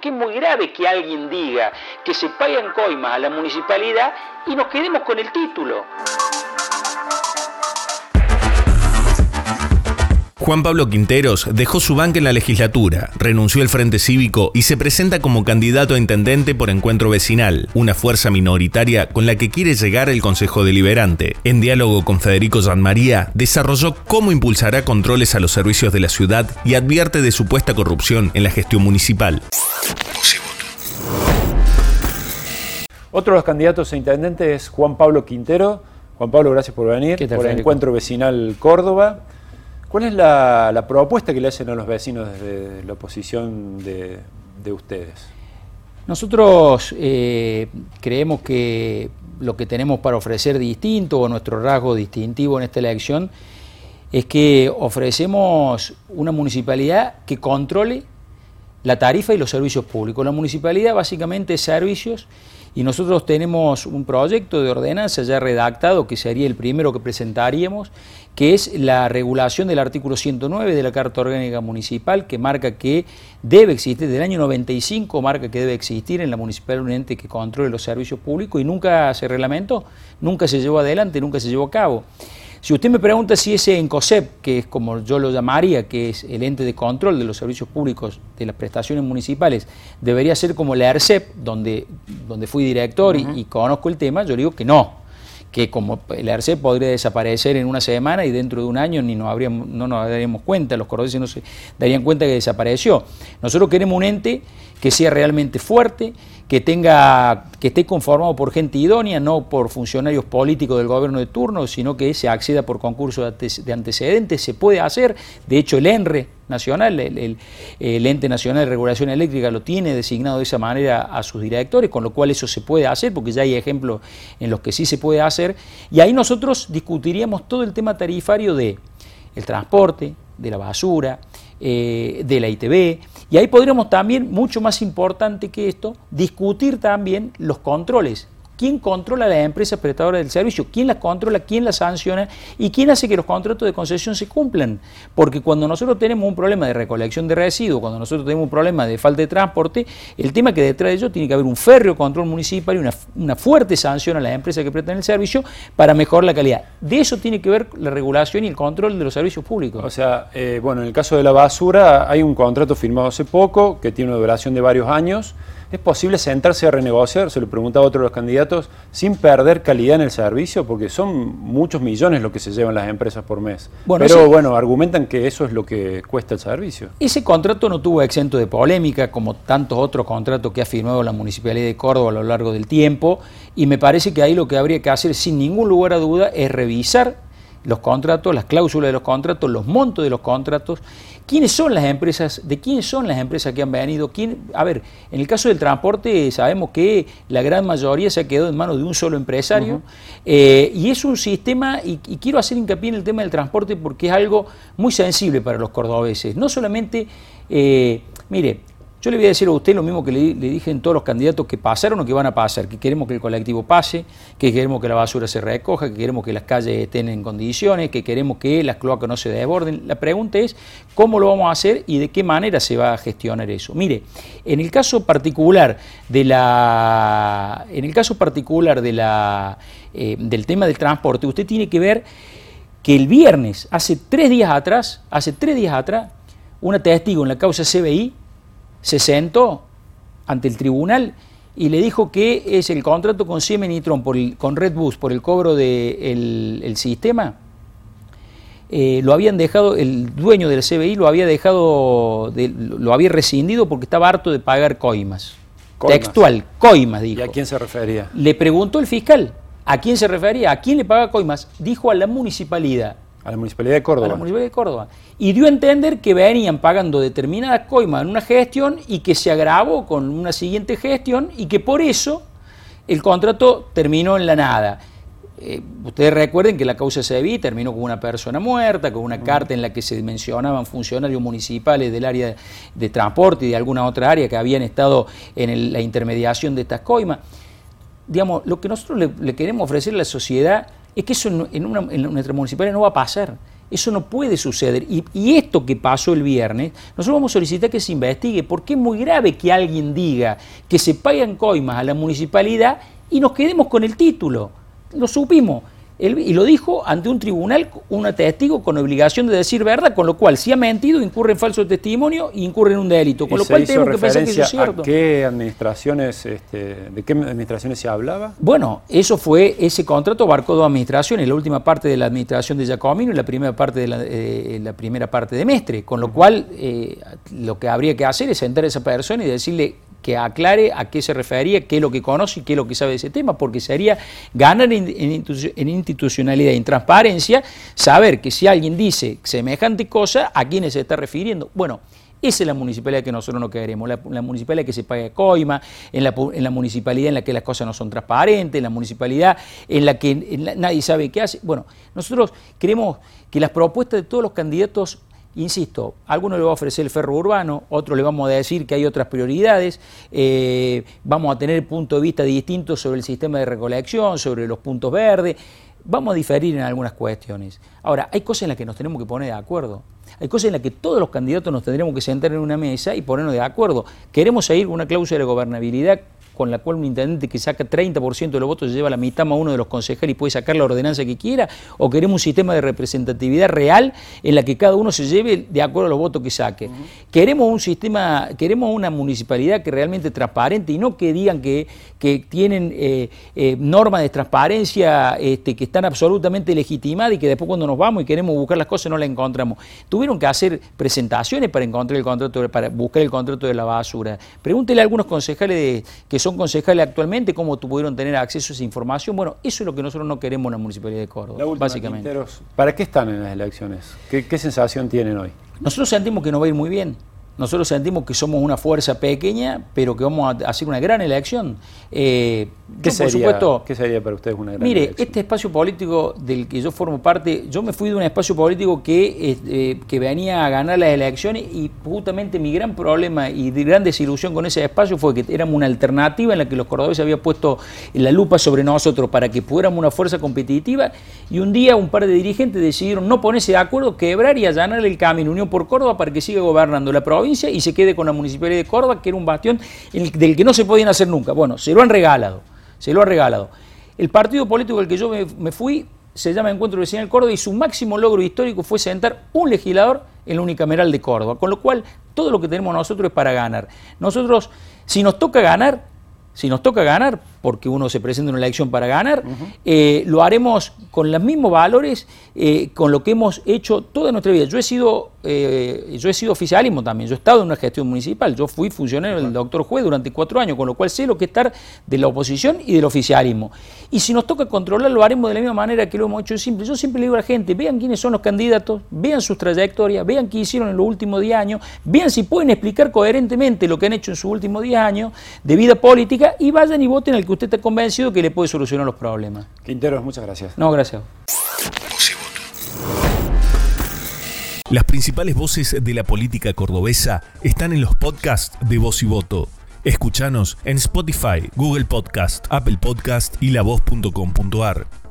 Que es muy grave que alguien diga que se pagan coimas a la municipalidad y nos quedemos con el título. Juan Pablo Quinteros dejó su banca en la legislatura, renunció al Frente Cívico y se presenta como candidato a intendente por Encuentro Vecinal, una fuerza minoritaria con la que quiere llegar el Consejo Deliberante. En diálogo con Federico María, desarrolló cómo impulsará controles a los servicios de la ciudad y advierte de supuesta corrupción en la gestión municipal. Otro de los candidatos a intendente es Juan Pablo Quintero. Juan Pablo, gracias por venir, por Encuentro Vecinal Córdoba. ¿Cuál es la, propuesta que le hacen a los vecinos desde la oposición de, ustedes? Nosotros eh, creemos que lo que tenemos para ofrecer distinto o nuestro rasgo distintivo en esta elección es que ofrecemos una municipalidad que controle la tarifa y los servicios públicos. La municipalidad básicamente es servicios y nosotros tenemos un proyecto de ordenanza ya redactado que sería el primero que presentaríamos, que es la regulación del artículo 109 de la Carta Orgánica Municipal, que marca que debe existir, del año 95 marca que debe existir en la municipalidad un ente que controle los servicios públicos y nunca se reglamentó, nunca se llevó adelante, nunca se llevó a cabo. Si usted me pregunta si ese ENCOSEP, que es como yo lo llamaría, que es el ente de control de los servicios públicos de las prestaciones municipales, debería ser como la ERCEP, donde, donde fui director y, conozco el tema, yo digo que no, que como el ERCEP podría desaparecer en una semana y dentro de un año ni nos habríamos, no nos daríamos cuenta, los cordobeses no se darían cuenta que desapareció. Nosotros queremos un ente que sea realmente fuerte, que tenga que esté conformado por gente idónea, no por funcionarios políticos del gobierno de turno, sino que se acceda por concurso de antecedentes, se puede hacer, de hecho el ENRE nacional, el, ente nacional de regulación eléctrica lo tiene designado de esa manera a sus directores, con lo cual eso se puede hacer, porque ya hay ejemplos en los que sí se puede hacer, y ahí nosotros discutiríamos todo el tema tarifario de el transporte, de la basura, eh, de la ITV, y ahí podríamos también, mucho más importante que esto, discutir también los controles. ¿Quién controla las empresas prestadoras del servicio? ¿Quién las controla? ¿Quién las sanciona? ¿Y quién hace que los contratos de concesión se cumplan? Porque cuando nosotros tenemos un problema de recolección de residuos, cuando nosotros tenemos un problema de falta de transporte, el tema que detrás de ello tiene que haber un férreo control municipal y una, fuerte sanción a las empresas que prestan el servicio para mejorar la calidad. De eso tiene que ver la regulación y el control de los servicios públicos. O sea, eh, bueno, en el caso de la basura hay un contrato firmado hace poco que tiene una duración de varios años ¿Es posible sentarse a renegociar, se lo preguntaba otro de los candidatos, sin perder calidad en el servicio? Porque son muchos millones lo que se llevan las empresas por mes. Pero bueno, argumentan que eso es lo que cuesta el servicio. Ese contrato no tuvo exento de polémica, como tantos otros contratos que ha firmado la Municipalidad de Córdoba a lo largo del tiempo, y me parece que ahí lo que habría que hacer, sin ningún lugar a duda, es revisar los contratos, las cláusulas de los contratos, los montos de los contratos, quiénes son las empresas, de quiénes son las empresas que han venido. ¿Quién? A ver, en el caso del transporte sabemos que la gran mayoría se ha quedado en manos de un solo empresario eh, y es un sistema, y, quiero hacer hincapié en el tema del transporte porque es algo muy sensible para los cordobeses. No solamente, eh, mire, yo le voy a decir a usted lo mismo que le, dije en todos los candidatos que pasaron o que van a pasar, que queremos que el colectivo pase, que queremos que la basura se recoja, que queremos que las calles estén en condiciones, que queremos que las cloacas no se desborden. La pregunta es cómo lo vamos a hacer y de qué manera se va a gestionar eso. Mire, en el caso particular de la, en el caso particular de la, eh, del tema del transporte, usted tiene que ver que el viernes, hace tres días atrás, hace tres días atrás, una testigo en la causa CBI se sentó ante el tribunal y le dijo que es el contrato con Siemens y Tron por con Red Bus por el cobro del el sistema, eh, lo habían dejado, el dueño del CBI lo había dejado, lo había rescindido porque estaba harto de pagar coimas. Textual, coimas, dijo. ¿Y a quién se refería? Le preguntó el fiscal, ¿a quién se refería? ¿A quién le paga coimas? Dijo a la municipalidad. A la Municipalidad de Córdoba. A la Municipalidad de Córdoba. Y dio a entender que venían pagando determinadas coimas en una gestión y que se agravó con una siguiente gestión y que por eso el contrato terminó en la nada. Eh, ustedes recuerden que la causa vi terminó con una persona muerta, con una carta en la que se mencionaban funcionarios municipales del área de, transporte y de alguna otra área que habían estado en la intermediación de estas coimas. Digamos, lo que nosotros le, le queremos ofrecer a la sociedad es que eso en, nuestra municipalidad no va a pasar. Eso no puede suceder. Y, esto que pasó el viernes, nosotros vamos a solicitar que se investigue, porque es muy grave que alguien diga que se pagan coimas a la municipalidad y nos quedemos con el título. Lo supimos y lo dijo ante un tribunal, un testigo con obligación de decir verdad, con lo cual si ha mentido incurre en falso testimonio e incurre en un delito, con lo cual tenemos que pensar que eso es cierto. ¿A qué administraciones, este, de qué administraciones se hablaba? Bueno, eso fue, ese contrato abarcó dos administraciones, la última parte de la administración de Giacomino y la primera parte de la, eh, la primera parte de Mestre, con lo cual eh, lo que habría que hacer es sentar a esa persona y decirle que aclare a qué se refería, qué es lo que conoce y qué es lo que sabe de ese tema, porque sería ganar en, institucionalidad y en transparencia saber que si alguien dice semejante cosa, a quiénes se está refiriendo. Bueno, esa es la municipalidad que nosotros no queremos, la, municipalidad que se paga coima, en la, en la, municipalidad en la que las cosas no son transparentes, en la municipalidad en la que nadie sabe qué hace. Bueno, nosotros queremos que las propuestas de todos los candidatos Insisto, alguno le va a ofrecer el ferro urbano, otro le vamos a decir que hay otras prioridades, eh, vamos a tener puntos de vista distintos sobre el sistema de recolección, sobre los puntos verdes, vamos a diferir en algunas cuestiones. Ahora, hay cosas en las que nos tenemos que poner de acuerdo. Hay cosas en las que todos los candidatos nos tendremos que sentar en una mesa y ponernos de acuerdo. Queremos seguir una cláusula de gobernabilidad con la cual un intendente que saca 30% de los votos se lleva la mitad más uno de los concejales y puede sacar la ordenanza que quiera, o queremos un sistema de representatividad real en la que cada uno se lleve de acuerdo a los votos que saque. Queremos un sistema, queremos una municipalidad que realmente transparente y no que digan que, que tienen eh, eh, normas de transparencia este, que están absolutamente legitimadas y que después cuando nos vamos y queremos buscar las cosas no las encontramos. Tuvieron que hacer presentaciones para encontrar el contrato, para buscar el contrato de la basura. Pregúntele a algunos concejales de, que son concejales actualmente, cómo pudieron tener acceso a esa información. Bueno, eso es lo que nosotros no queremos en la Municipalidad de Córdoba, básicamente. ¿Para qué están en las elecciones? ¿Qué sensación tienen hoy? Nosotros sentimos que nos va a ir muy bien. Nosotros sentimos que somos una fuerza pequeña, pero que vamos a hacer una gran elección. Eh, ¿Qué, sería, supuesto, ¿Qué sería para ustedes una gran mire, este espacio político del que yo formo parte, yo me fui de un espacio político que, eh, que venía a ganar las elecciones y justamente mi gran problema y gran desilusión con ese espacio fue que éramos una alternativa en la que los cordobeses habían puesto la lupa sobre nosotros para que fuéramos una fuerza competitiva y un día un par de dirigentes decidieron no ponerse de acuerdo, quebrar y allanar el camino Unión por Córdoba para que siga gobernando la provincia y se quede con la Municipalidad de Córdoba, que era un bastión del que no se podían hacer nunca. Bueno, se lo han regalado, se lo han regalado. El partido político al que yo me, fui se llama Encuentro Vecinal Córdoba y su máximo logro histórico fue sentar un legislador en la unicameral de Córdoba, con lo cual todo lo que tenemos nosotros es para ganar. Nosotros, si nos toca ganar, si nos toca ganar, porque uno se presenta en una elección para ganar, eh, lo haremos con los mismos valores, eh, con lo que hemos hecho toda nuestra vida. Yo he sido eh, yo he sido oficialismo también, yo he estado en una gestión municipal, yo fui funcionario del doctor Juez durante cuatro años, con lo cual sé lo que es estar de la oposición y del oficialismo. Y si nos toca controlar, lo haremos de la misma manera que lo hemos hecho siempre. Yo siempre le digo a la gente, vean quiénes son los candidatos, vean sus trayectorias, vean qué hicieron en los últimos diez años, vean si pueden explicar coherentemente lo que han hecho en sus últimos diez años de vida política y vayan y voten al que usted está convencido que le puede solucionar los problemas. Quintero, muchas gracias. No, gracias. Las principales voces de la política cordobesa están en los podcasts de Voz y Voto. Escuchanos en Spotify, Google Podcast, Apple Podcast y lavoz.com.ar.